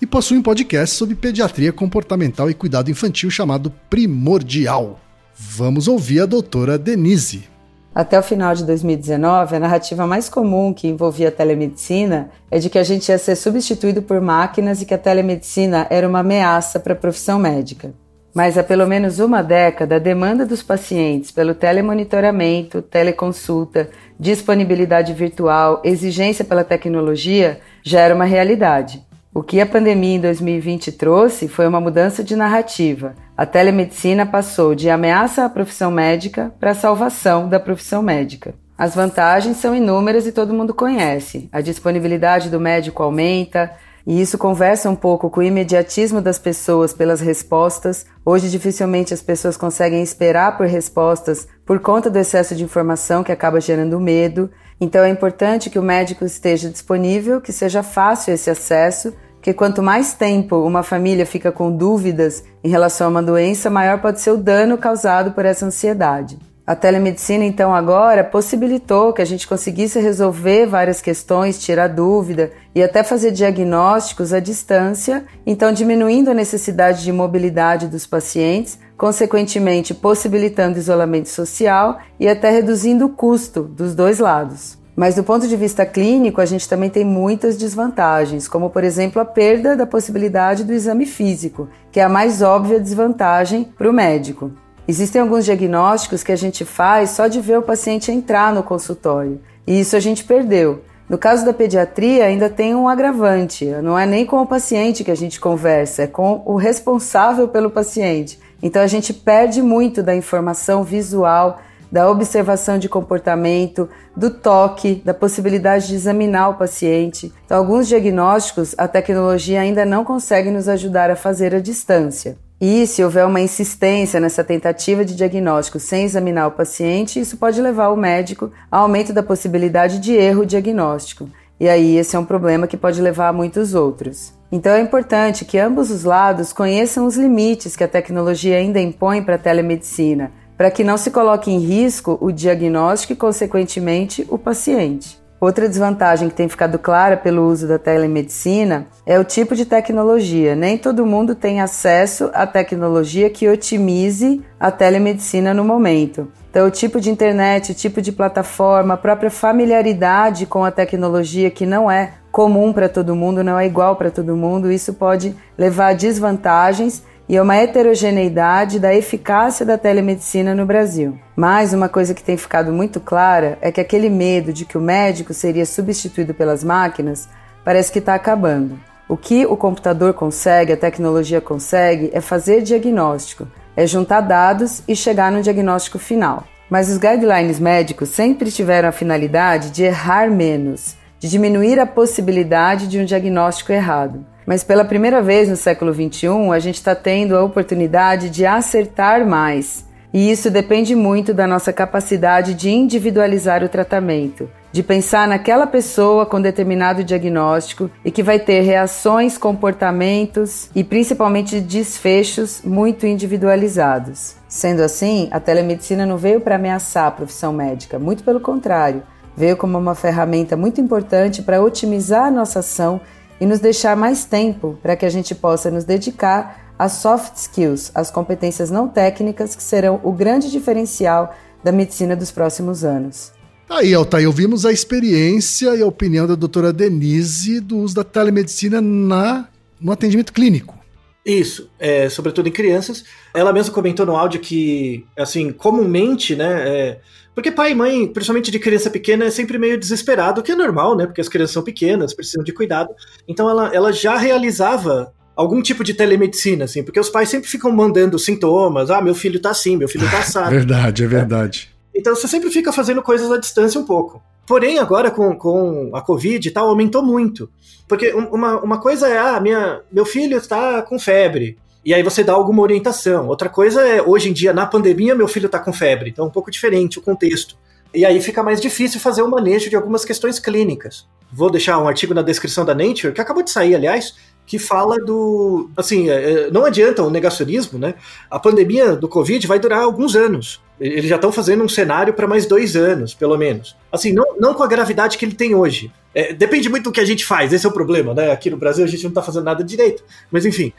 Speaker 1: e possui um podcast sobre pediatria comportamental e cuidado infantil chamado Primordial. Vamos ouvir a doutora Denise.
Speaker 6: Até o final de 2019, a narrativa mais comum que envolvia a telemedicina é de que a gente ia ser substituído por máquinas e que a telemedicina era uma ameaça para a profissão médica. Mas há pelo menos uma década, a demanda dos pacientes pelo telemonitoramento, teleconsulta, disponibilidade virtual, exigência pela tecnologia já era uma realidade. O que a pandemia em 2020 trouxe foi uma mudança de narrativa. A telemedicina passou de ameaça à profissão médica para salvação da profissão médica. As vantagens são inúmeras e todo mundo conhece. A disponibilidade do médico aumenta, e isso conversa um pouco com o imediatismo das pessoas pelas respostas. Hoje, dificilmente as pessoas conseguem esperar por respostas por conta do excesso de informação que acaba gerando medo. Então, é importante que o médico esteja disponível, que seja fácil esse acesso que quanto mais tempo uma família fica com dúvidas em relação a uma doença, maior pode ser o dano causado por essa ansiedade. A telemedicina, então, agora possibilitou que a gente conseguisse resolver várias questões, tirar dúvida e até fazer diagnósticos à distância, então diminuindo a necessidade de mobilidade dos pacientes, consequentemente possibilitando isolamento social e até reduzindo o custo dos dois lados. Mas do ponto de vista clínico, a gente também tem muitas desvantagens, como por exemplo a perda da possibilidade do exame físico, que é a mais óbvia desvantagem para o médico. Existem alguns diagnósticos que a gente faz só de ver o paciente entrar no consultório, e isso a gente perdeu. No caso da pediatria, ainda tem um agravante. Não é nem com o paciente que a gente conversa, é com o responsável pelo paciente. Então a gente perde muito da informação visual da observação de comportamento, do toque, da possibilidade de examinar o paciente. Então, alguns diagnósticos a tecnologia ainda não consegue nos ajudar a fazer à distância. E se houver uma insistência nessa tentativa de diagnóstico sem examinar o paciente, isso pode levar o médico a aumento da possibilidade de erro diagnóstico. E aí esse é um problema que pode levar a muitos outros. Então é importante que ambos os lados conheçam os limites que a tecnologia ainda impõe para a telemedicina, para que não se coloque em risco o diagnóstico e, consequentemente, o paciente. Outra desvantagem que tem ficado clara pelo uso da telemedicina é o tipo de tecnologia. Nem todo mundo tem acesso à tecnologia que otimize a telemedicina no momento. Então, o tipo de internet, o tipo de plataforma, a própria familiaridade com a tecnologia que não é comum para todo mundo, não é igual para todo mundo, isso pode levar a desvantagens e é uma heterogeneidade da eficácia da telemedicina no Brasil. Mas uma coisa que tem ficado muito clara é que aquele medo de que o médico seria substituído pelas máquinas parece que está acabando. O que o computador consegue, a tecnologia consegue, é fazer diagnóstico, é juntar dados e chegar no diagnóstico final. Mas os guidelines médicos sempre tiveram a finalidade de errar menos, de diminuir a possibilidade de um diagnóstico errado. Mas pela primeira vez no século XXI, a gente está tendo a oportunidade de acertar mais. E isso depende muito da nossa capacidade de individualizar o tratamento, de pensar naquela pessoa com determinado diagnóstico e que vai ter reações, comportamentos e principalmente desfechos muito individualizados. Sendo assim, a telemedicina não veio para ameaçar a profissão médica, muito pelo contrário, veio como uma ferramenta muito importante para otimizar a nossa ação e nos deixar mais tempo para que a gente possa nos dedicar às soft skills, às competências não técnicas que serão o grande diferencial da medicina dos próximos anos.
Speaker 1: Aí, Altair, ouvimos a experiência e a opinião da doutora Denise do uso da telemedicina na, no atendimento clínico.
Speaker 3: Isso, é, sobretudo em crianças. Ela mesma comentou no áudio que, assim, comumente, né, é, porque pai e mãe, principalmente de criança pequena, é sempre meio desesperado, o que é normal, né? Porque as crianças são pequenas, precisam de cuidado. Então ela, ela já realizava algum tipo de telemedicina, assim, porque os pais sempre ficam mandando sintomas, ah, meu filho tá assim, meu filho tá assado.
Speaker 1: verdade, é verdade.
Speaker 3: Então você sempre fica fazendo coisas à distância um pouco. Porém, agora com, com a Covid e tal, aumentou muito. Porque uma, uma coisa é, ah, minha, meu filho está com febre e aí você dá alguma orientação. Outra coisa é, hoje em dia, na pandemia, meu filho está com febre, então é um pouco diferente o contexto. E aí fica mais difícil fazer o manejo de algumas questões clínicas. Vou deixar um artigo na descrição da Nature, que acabou de sair, aliás, que fala do. Assim, é, é, não adianta o negacionismo, né? A pandemia do Covid vai durar alguns anos. Eles já estão fazendo um cenário para mais dois anos, pelo menos. Assim, não, não com a gravidade que ele tem hoje. É, depende muito do que a gente faz, esse é o problema, né? Aqui no Brasil a gente não está fazendo nada direito. Mas enfim.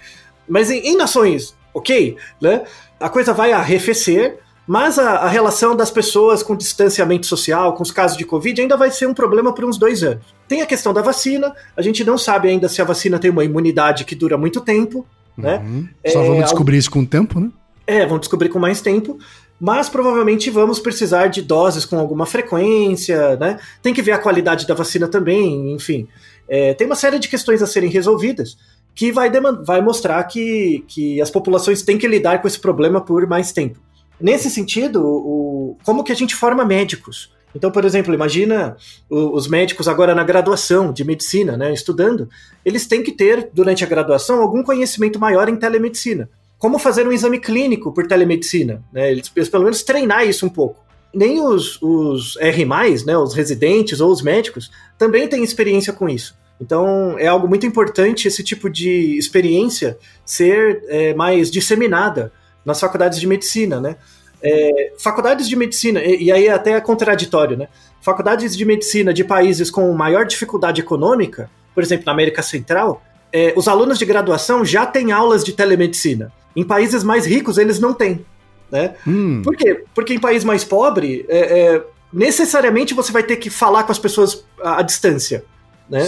Speaker 3: Mas em, em nações, ok, né? A coisa vai arrefecer, Mas a, a, relação das pessoas com distanciamento social, com os casos de Covid, ainda vai ser um problema por uns dois anos. Tem a questão da vacina, a gente não sabe ainda se a vacina tem uma imunidade que dura muito tempo. Né?
Speaker 1: Uhum. Só é, vamos descobrir isso com o tempo, né?
Speaker 3: É, vamos descobrir com mais tempo. Mas provavelmente vamos precisar de doses com alguma frequência, né? Tem que ver a qualidade da vacina também, enfim. É, tem uma série de questões a serem resolvidas que vai, vai mostrar que, que as populações têm que lidar com esse problema por mais tempo. Nesse sentido, o, como que a gente forma médicos? Então, por exemplo, imagina os médicos agora na graduação de medicina, né, estudando, eles têm que ter, durante a graduação, algum conhecimento maior em telemedicina. Como fazer um exame clínico por telemedicina? Né, eles, eles pelo menos treinar isso um pouco. Nem os, os R, né, os residentes ou os médicos, também têm experiência com isso. Então, é algo muito importante esse tipo de experiência ser é, mais disseminada nas faculdades de medicina, né? É, faculdades de medicina, e, e, aí até é contraditório, né? Faculdades de medicina de países com maior dificuldade econômica, por exemplo, na América Central, é, os alunos de graduação já têm aulas de telemedicina. Em países mais ricos, eles não têm. Né? Hum. Por quê? Porque em país mais pobre, é, é, necessariamente você vai ter que falar com as pessoas à, à distância. Né?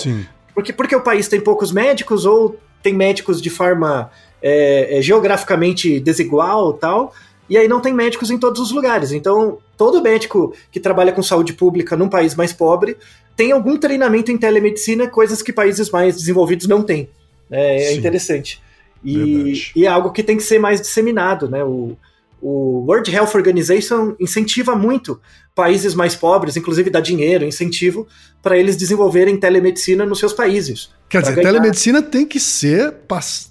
Speaker 3: Porque, porque o país tem poucos médicos ou tem médicos de forma é, é, geograficamente desigual tal, e aí não tem médicos em todos os lugares. Então, todo médico que trabalha com saúde pública num país mais pobre tem algum treinamento em telemedicina, coisas que países mais desenvolvidos não têm. É, é interessante. E, e, é algo que tem que ser mais disseminado, né? O, o World Health Organization incentiva muito países mais pobres, inclusive dá dinheiro, incentivo, para eles desenvolverem telemedicina nos seus países.
Speaker 1: Quer dizer, ganhar... telemedicina tem que ser,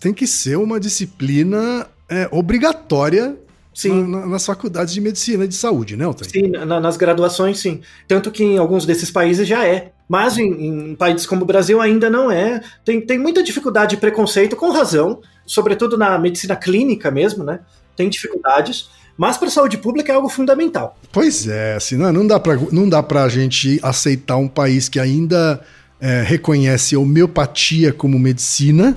Speaker 1: tem que ser uma disciplina é, obrigatória sim. Na, nas faculdades de medicina e de saúde, né, Altair?
Speaker 3: Sim, na, nas graduações, sim. Tanto que em alguns desses países já é. Mas em, em, países como o Brasil ainda não é. Tem, tem muita dificuldade e preconceito, com razão, sobretudo na medicina clínica mesmo, né? Tem dificuldades. Mas para a saúde pública é algo fundamental.
Speaker 1: Pois é, assim, não, não dá para não dá para a gente aceitar um país que ainda é, reconhece a homeopatia como medicina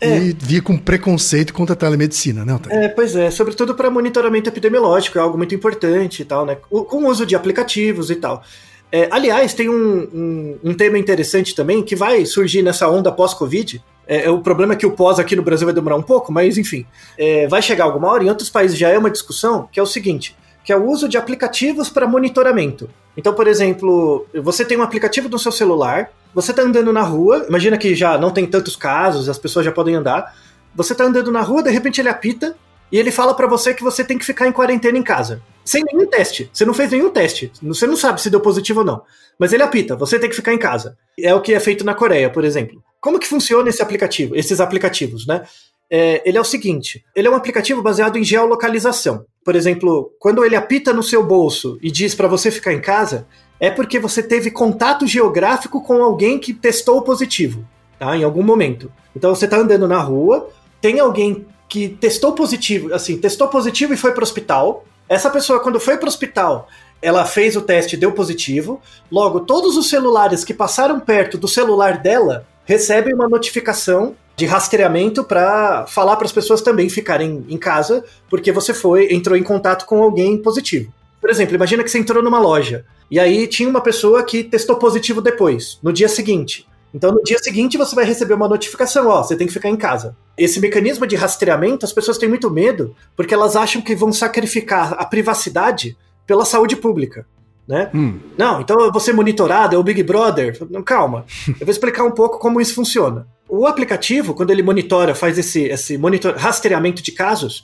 Speaker 1: é. e via com preconceito contra a telemedicina, né?
Speaker 3: É, pois é, sobretudo para monitoramento epidemiológico, é algo muito importante e tal, né? Com o uso de aplicativos e tal. É, aliás, tem um, um, um, tema interessante também que vai surgir nessa onda pós-Covid. É, é, o problema é que o pós aqui no Brasil vai demorar um pouco, mas enfim, é, vai chegar alguma hora. Em outros países já é uma discussão que é o seguinte: que é o uso de aplicativos para monitoramento. Então, por exemplo, você tem um aplicativo no seu celular, você está andando na rua, imagina que já não tem tantos casos, as pessoas já podem andar. Você está andando na rua, de repente ele apita e ele fala para você que você tem que ficar em quarentena em casa. Sem nenhum teste. Você não fez nenhum teste. Você não sabe se deu positivo ou não. Mas ele apita, você tem que ficar em casa. É o que é feito na Coreia, por exemplo. Como que funciona esse aplicativo, esses aplicativos, né? É, ele é o seguinte: ele é um aplicativo baseado em geolocalização. Por exemplo, quando ele apita no seu bolso e diz para você ficar em casa, é porque você teve contato geográfico com alguém que testou positivo, tá? Em algum momento. Então você está andando na rua, tem alguém que testou positivo, assim, testou positivo e foi para o hospital. Essa pessoa, quando foi para o hospital, ela fez o teste, deu positivo. Logo, todos os celulares que passaram perto do celular dela recebem uma notificação de rastreamento para falar para as pessoas também ficarem em casa, porque você foi, entrou em contato com alguém positivo. Por exemplo, imagina que você entrou numa loja e aí tinha uma pessoa que testou positivo depois, no dia seguinte. Então, no dia seguinte, você vai receber uma notificação: ó, você tem que ficar em casa. Esse mecanismo de rastreamento, as pessoas têm muito medo, porque elas acham que vão sacrificar a privacidade pela saúde pública. Né? Hum. Não, então eu vou ser monitorado, é o Big Brother. Não, calma, eu vou explicar um pouco como isso funciona. O aplicativo, quando ele monitora, faz esse, esse monitor, rastreamento de casos,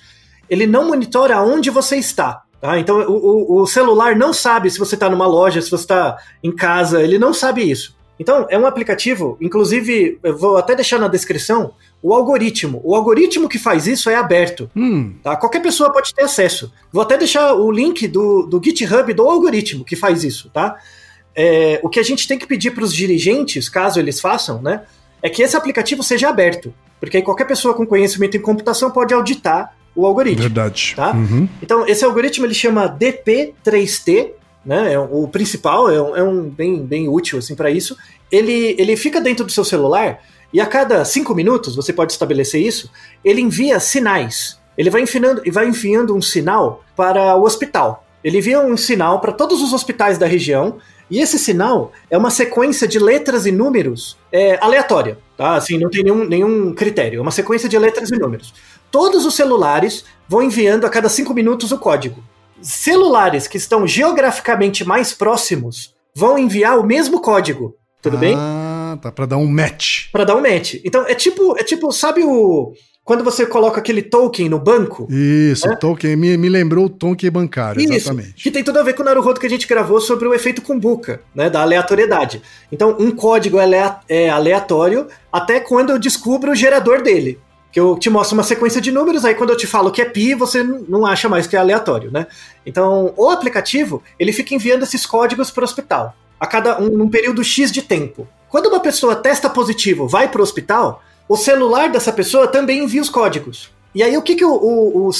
Speaker 3: ele não monitora onde você está. Tá? Então o, o, celular não sabe se você está numa loja, se você está em casa, ele não sabe isso. Então, é um aplicativo, inclusive, eu vou até deixar na descrição o algoritmo. O algoritmo que faz isso é aberto. Hum. Tá? Qualquer pessoa pode ter acesso. Vou até deixar o link do, do GitHub do algoritmo que faz isso, tá? É, o que a gente tem que pedir para os dirigentes, caso eles façam, né, é que esse aplicativo seja aberto. Porque aí qualquer pessoa com conhecimento em computação pode auditar o algoritmo.
Speaker 1: Verdade.
Speaker 3: Tá? Uhum. Então, esse algoritmo ele chama DP3T, né? É, o principal é um, é um bem, bem útil assim para isso. Ele, ele fica dentro do seu celular e a cada cinco minutos, você pode estabelecer isso, ele envia sinais. ele vai enfiando, vai enviando um sinal para o hospital. Ele envia um sinal para todos os hospitais da região e esse sinal é uma sequência de letras e números é, aleatória, tá? Assim, não tem nenhum, nenhum critério. É uma sequência de letras e números. Todos os celulares vão enviando a cada cinco minutos o código. Celulares que estão geograficamente mais próximos vão enviar o mesmo código. Tudo
Speaker 1: ah,
Speaker 3: bem?
Speaker 1: Ah, tá. Pra dar um match.
Speaker 3: Para dar um match. Então, é tipo, é tipo, sabe o quando você coloca aquele token no banco.
Speaker 1: Isso, né? token, me, me lembrou o token bancário,
Speaker 3: Isso,
Speaker 1: exatamente.
Speaker 3: Que tem tudo a ver com o Naruhodo que a gente gravou sobre o efeito Kumbuka, né, da aleatoriedade. Então, um código é aleatório até quando eu descubro o gerador dele. Que eu te mostro uma sequência de números, aí quando eu te falo que é pi, você não acha mais que é aleatório, né? Então, o aplicativo, ele fica enviando esses códigos para o hospital, a cada um, período X de tempo. Quando uma pessoa testa positivo, vai para o hospital, o celular dessa pessoa também envia os códigos. E aí o que, que o, o, o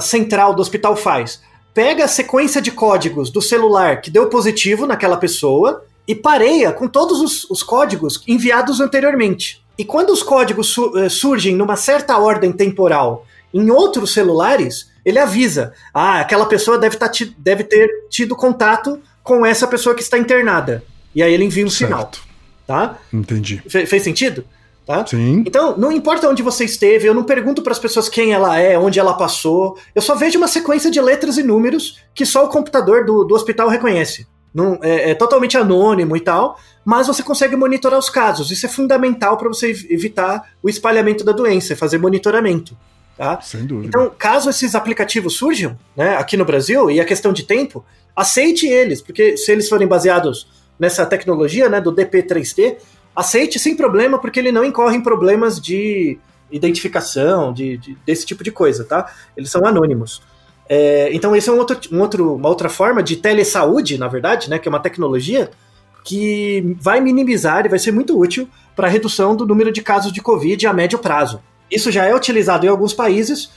Speaker 3: central do hospital faz? Pega a sequência de códigos do celular que deu positivo naquela pessoa e pareia com todos os, os códigos enviados anteriormente. E quando os códigos su eh, surgem numa certa ordem temporal em outros celulares, ele avisa: ah, aquela pessoa deve, tá deve ter tido contato com essa pessoa que está internada. E aí ele envia um certo. sinal. Tá?
Speaker 1: Entendi.
Speaker 3: Fe fez sentido? Tá?
Speaker 1: Sim.
Speaker 3: Então, não importa onde você esteve, eu não pergunto para as pessoas quem ela é, onde ela passou, eu só vejo uma sequência de letras e números que só o computador do, do hospital reconhece. Não, é, é, totalmente anônimo e tal, mas você consegue monitorar os casos. Isso é fundamental para você evitar o espalhamento da doença, fazer monitoramento. Tá?
Speaker 1: Sem dúvida.
Speaker 3: Então, caso esses aplicativos surjam né, aqui no Brasil, e a é questão de tempo, aceite eles, porque se eles forem baseados nessa tecnologia né, do DP3T, aceite sem problema, porque ele não incorre em problemas de identificação, de, de desse tipo de coisa, tá? Eles são anônimos. É, então, esse é um outro, um outro, uma outra forma de telesaúde, na verdade, né? Que é uma tecnologia que vai minimizar e vai ser muito útil para a redução do número de casos de Covid a médio prazo. Isso já é utilizado em alguns países,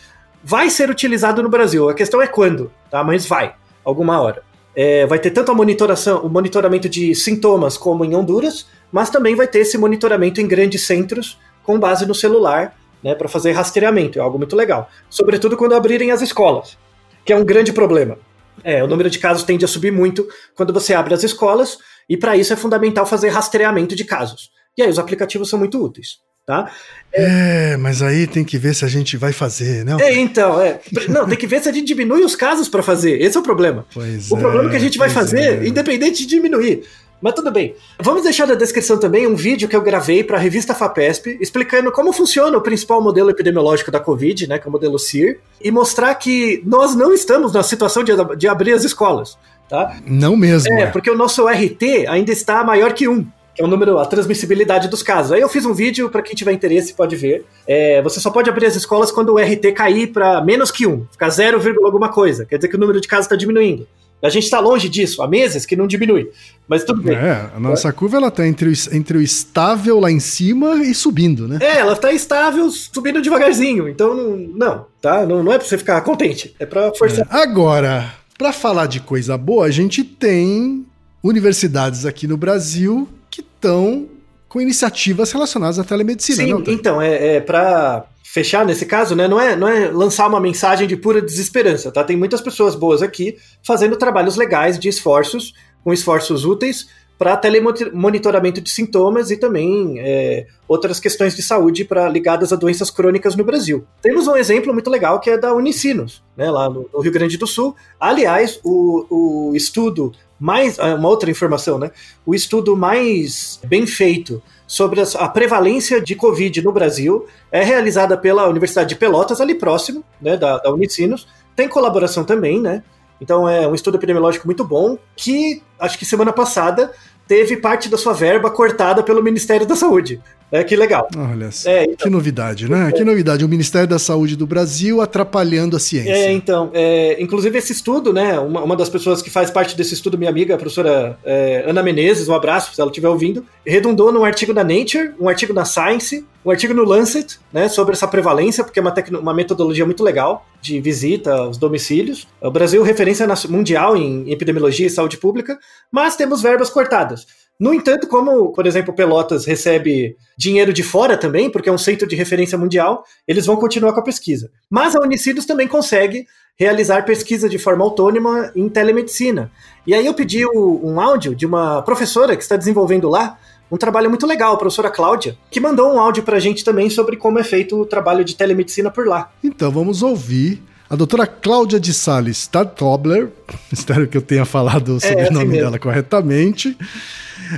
Speaker 3: vai ser utilizado no Brasil. A questão é quando, tá? Mas vai, alguma hora. É, vai ter tanto a monitoração, o monitoramento de sintomas como em Honduras, mas também vai ter esse monitoramento em grandes centros com base no celular, né, para fazer rastreamento, é algo muito legal. Sobretudo quando abrirem as escolas, que é um grande problema. É, o número de casos tende a subir muito quando você abre as escolas, e para isso é fundamental fazer rastreamento de casos. E aí os aplicativos são muito úteis. Tá?
Speaker 1: É, mas aí tem que ver se a gente vai fazer, né?
Speaker 3: É, então, é. Não, tem que ver se a gente diminui os casos para fazer. Esse é o problema.
Speaker 1: Pois
Speaker 3: o
Speaker 1: é,
Speaker 3: problema é que a gente vai fazer, é. independente de diminuir. Mas tudo bem. Vamos deixar na descrição também um vídeo que eu gravei para a revista FAPESP, explicando como funciona o principal modelo epidemiológico da Covid, né, que é o modelo CIR, e mostrar que nós não estamos na situação de, de abrir as escolas. Tá?
Speaker 1: Não mesmo.
Speaker 3: É, é, porque o nosso RT ainda está maior que um que é o número, a transmissibilidade dos casos. Aí eu fiz um vídeo para quem tiver interesse pode ver. É, você só pode abrir as escolas quando o RT cair para menos que um, ficar 0, alguma coisa. Quer dizer que o número de casos está diminuindo. A gente está longe disso, há meses que não diminui. Mas tudo bem.
Speaker 1: É, a nossa é. curva ela tá entre o, entre o estável lá em cima e subindo, né?
Speaker 3: É, ela está estável, subindo devagarzinho. Então, não, não tá? Não, não é para você ficar contente, é para forçar.
Speaker 1: É. Agora, para falar de coisa boa, a gente tem universidades aqui no Brasil que estão com iniciativas relacionadas à telemedicina.
Speaker 3: Sim,
Speaker 1: não,
Speaker 3: então, é, é para fechar nesse caso, né, não é, não é lançar uma mensagem de pura desesperança, tá? Tem muitas pessoas boas aqui fazendo trabalhos legais de esforços, com esforços úteis para telemonitoramento de sintomas e também é, outras questões de saúde para ligadas a doenças crônicas no Brasil. Temos um exemplo muito legal que é da Unicinos, né, lá no, no Rio Grande do Sul. Aliás, o, o estudo mais ah, uma outra informação, né? O estudo mais bem feito sobre a prevalência de Covid no Brasil é realizada pela Universidade de Pelotas, ali próximo, né, da, da Unicinos. Tem colaboração também, né? Então é um estudo epidemiológico muito bom, que acho que semana passada teve parte da sua verba cortada pelo Ministério da Saúde. É, que legal.
Speaker 1: Olha. É, então, que novidade, né? É. Que novidade. O Ministério da Saúde do Brasil atrapalhando a ciência.
Speaker 3: É, então. É, inclusive, esse estudo, né? Uma, uma, das pessoas que faz parte desse estudo, minha amiga, a professora é, Ana Menezes, um abraço se ela estiver ouvindo, redundou num artigo da Nature, um artigo na Science, um artigo no Lancet, né? Sobre essa prevalência, porque é uma, uma metodologia muito legal de visita aos domicílios. O Brasil, referência mundial em epidemiologia e saúde pública, mas temos verbas cortadas. No entanto, como, por exemplo, Pelotas recebe dinheiro de fora também, porque é um centro de referência mundial, eles vão continuar com a pesquisa. Mas a Unicinos também consegue realizar pesquisa de forma autônoma em telemedicina. E aí eu pedi um áudio de uma professora que está desenvolvendo lá um trabalho muito legal, a professora Cláudia, que mandou um áudio para a gente também sobre como é feito o trabalho de telemedicina por lá.
Speaker 1: Então vamos ouvir a doutora Cláudia de Sales Stadtobler, espero que eu tenha falado o sobrenome é, assim dela corretamente,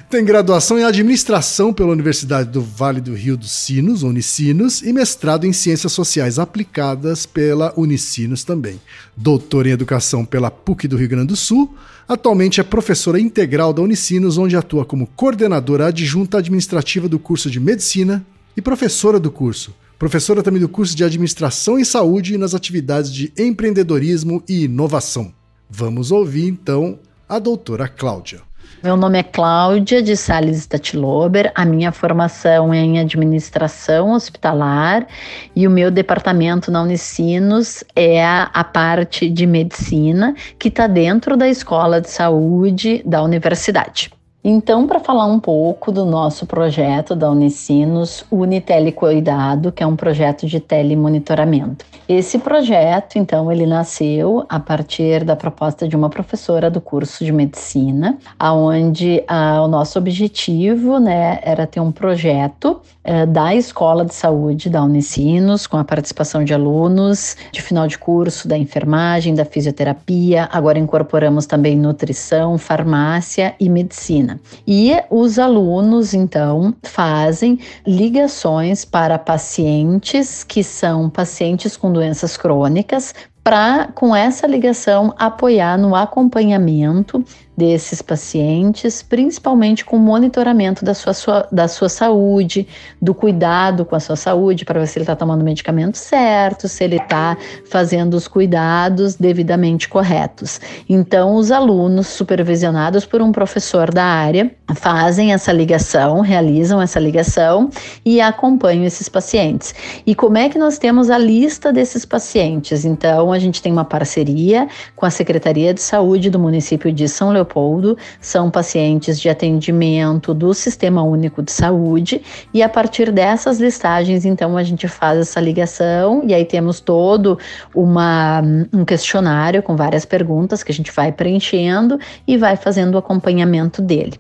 Speaker 1: tem graduação em administração pela Universidade do Vale do Rio dos Sinos, Unicinos, e mestrado em ciências sociais aplicadas pela Unicinos também. Doutora em educação pela PUC do Rio Grande do Sul. Atualmente é professora integral da Unicinos, onde atua como coordenadora adjunta administrativa do curso de medicina e professora do curso. Professora também do curso de administração em saúde nas atividades de empreendedorismo e inovação. Vamos ouvir então a doutora Cláudia.
Speaker 7: Meu nome é Cláudia de Sales Statilober, a minha formação é em administração hospitalar e o meu departamento na Unicinos é a parte de medicina que está dentro da escola de saúde da universidade. Então, para falar um pouco do nosso projeto da Unicinos, Unitelecuidado, que é um projeto de telemonitoramento. Esse projeto, então, ele nasceu a partir da proposta de uma professora do curso de medicina, aonde ah, o nosso objetivo, né, era ter um projeto eh, da Escola de Saúde da Unicinos, com a participação de alunos de final de curso da enfermagem, da fisioterapia, agora incorporamos também nutrição, farmácia e medicina. E os alunos, então, fazem ligações para pacientes que são pacientes com doenças crônicas, para, com essa ligação, apoiar no acompanhamento desses pacientes, principalmente com o monitoramento da sua, sua, da sua saúde, do cuidado com a sua saúde, para ver se ele está tomando o medicamento certo, se ele está fazendo os cuidados devidamente corretos. Então, os alunos, supervisionados por um professor da área, fazem essa ligação, realizam essa ligação e acompanham esses pacientes. E como é que nós temos a lista desses pacientes? Então, a gente tem uma parceria com a Secretaria de Saúde do município de São Leopoldo. São pacientes de atendimento do Sistema Único de Saúde. E a partir dessas listagens, então, a gente faz essa ligação. E aí temos todo uma, um questionário com várias perguntas que a gente vai preenchendo e vai fazendo o acompanhamento dele.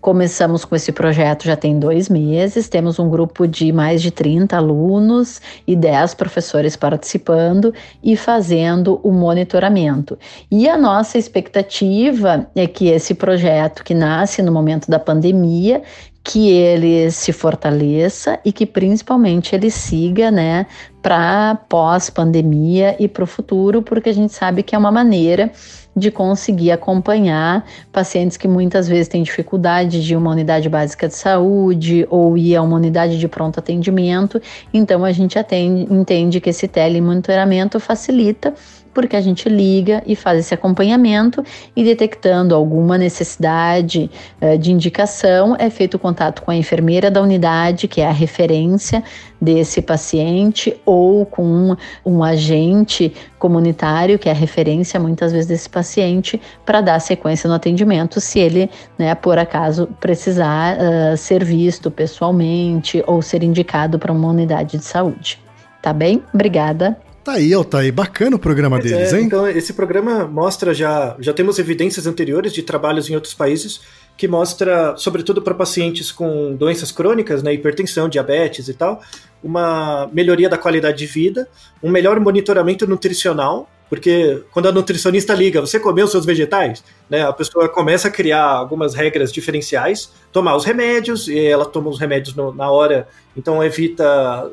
Speaker 7: Começamos com esse projeto já tem dois meses, temos um grupo de mais de 30 alunos e 10 professores participando e fazendo o monitoramento. E a nossa expectativa é que esse projeto que nasce no momento da pandemia que ele se fortaleça e que principalmente ele siga, né, para pós-pandemia e para o futuro, porque a gente sabe que é uma maneira de conseguir acompanhar pacientes que muitas vezes têm dificuldade de uma unidade básica de saúde ou ir a uma unidade de pronto atendimento. Então a gente atende, entende que esse telemonitoramento facilita porque a gente liga e faz esse acompanhamento e detectando alguma necessidade uh, de indicação, é feito o contato com a enfermeira da unidade, que é a referência desse paciente, ou com um, um agente comunitário, que é a referência muitas vezes desse paciente, para dar sequência no atendimento, se ele, né, por acaso, precisar uh, ser visto pessoalmente ou ser indicado para uma unidade de saúde. Tá bem? Obrigada.
Speaker 1: Tá aí, Altair, bacana o programa pois deles, é, hein?
Speaker 3: Então, esse programa mostra já, já temos evidências anteriores de trabalhos em outros países que mostra, sobretudo para pacientes com doenças crônicas, né, hipertensão, diabetes e tal, uma melhoria da qualidade de vida, um melhor monitoramento nutricional porque quando a nutricionista liga, você comeu seus vegetais? Né, a pessoa começa a criar algumas regras diferenciais, tomar os remédios, e ela toma os remédios no, na hora, então evita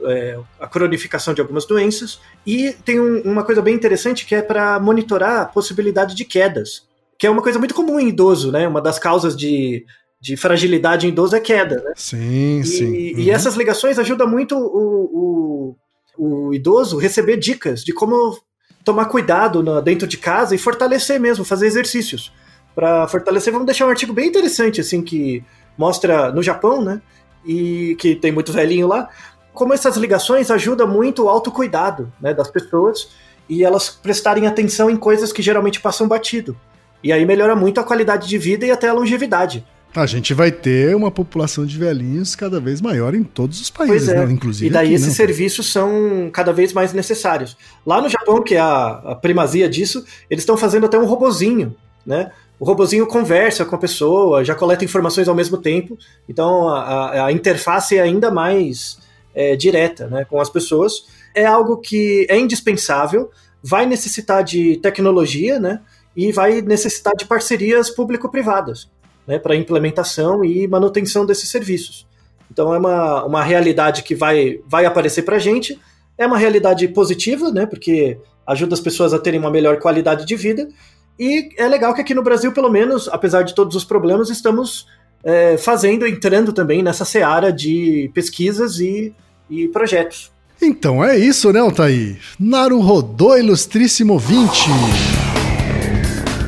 Speaker 3: é, a cronificação de algumas doenças. E tem um, uma coisa bem interessante que é para monitorar a possibilidade de quedas, que é uma coisa muito comum em idoso, né? Uma das causas de, de fragilidade em idoso é queda, né?
Speaker 1: Sim,
Speaker 3: e,
Speaker 1: sim.
Speaker 3: Uhum. E essas ligações ajudam muito o, o, o idoso receber dicas de como tomar cuidado no, dentro de casa e fortalecer mesmo, fazer exercícios. Para fortalecer, vamos deixar um artigo bem interessante, assim, que mostra no Japão, né? E que tem muito velhinho lá, como essas ligações ajudam muito o autocuidado né, das pessoas e elas prestarem atenção em coisas que geralmente passam batido. E aí melhora muito a qualidade de vida e até a longevidade.
Speaker 1: A gente vai ter uma população de velhinhos cada vez maior em todos os países,
Speaker 3: é.
Speaker 1: né? inclusive.
Speaker 3: E daí
Speaker 1: aqui,
Speaker 3: esses
Speaker 1: né?
Speaker 3: serviços são cada vez mais necessários. Lá no Japão, que é a, a primazia disso, eles estão fazendo até um robozinho, né? O robozinho conversa com a pessoa, já coleta informações ao mesmo tempo, então a, a- a interface é ainda mais é, direta né, com as pessoas. É algo que é indispensável, vai necessitar de tecnologia, né? E vai necessitar de parcerias público-privadas, né? Para implementação e manutenção desses serviços. Então é uma, uma realidade que vai, vai aparecer para a gente. É uma realidade positiva, né? Porque ajuda as pessoas a terem uma melhor qualidade de vida. E é legal que aqui no Brasil, pelo menos, apesar de todos os problemas, estamos é, fazendo, entrando também nessa seara de pesquisas e, e projetos.
Speaker 1: Então é isso, né, Altair? Naruhodô Ilustríssimo 20.